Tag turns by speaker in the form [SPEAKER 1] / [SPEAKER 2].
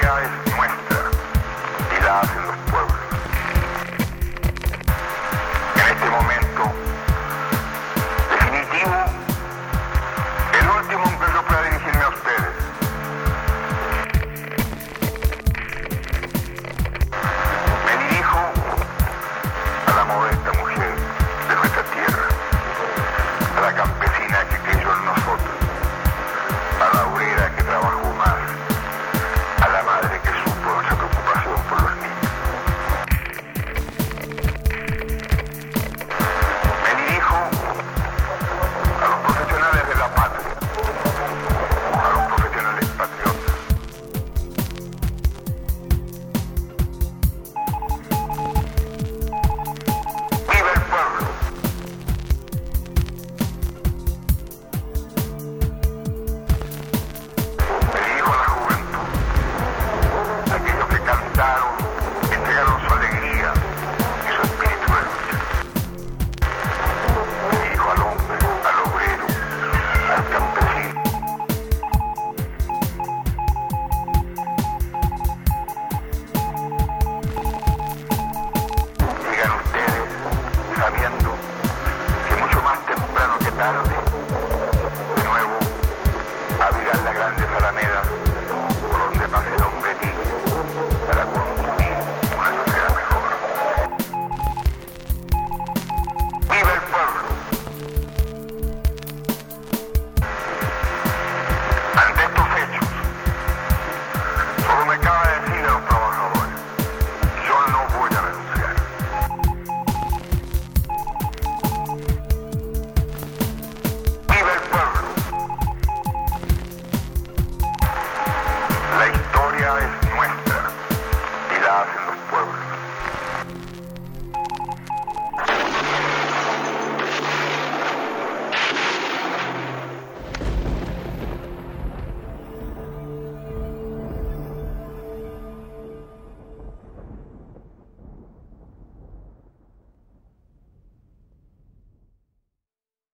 [SPEAKER 1] the.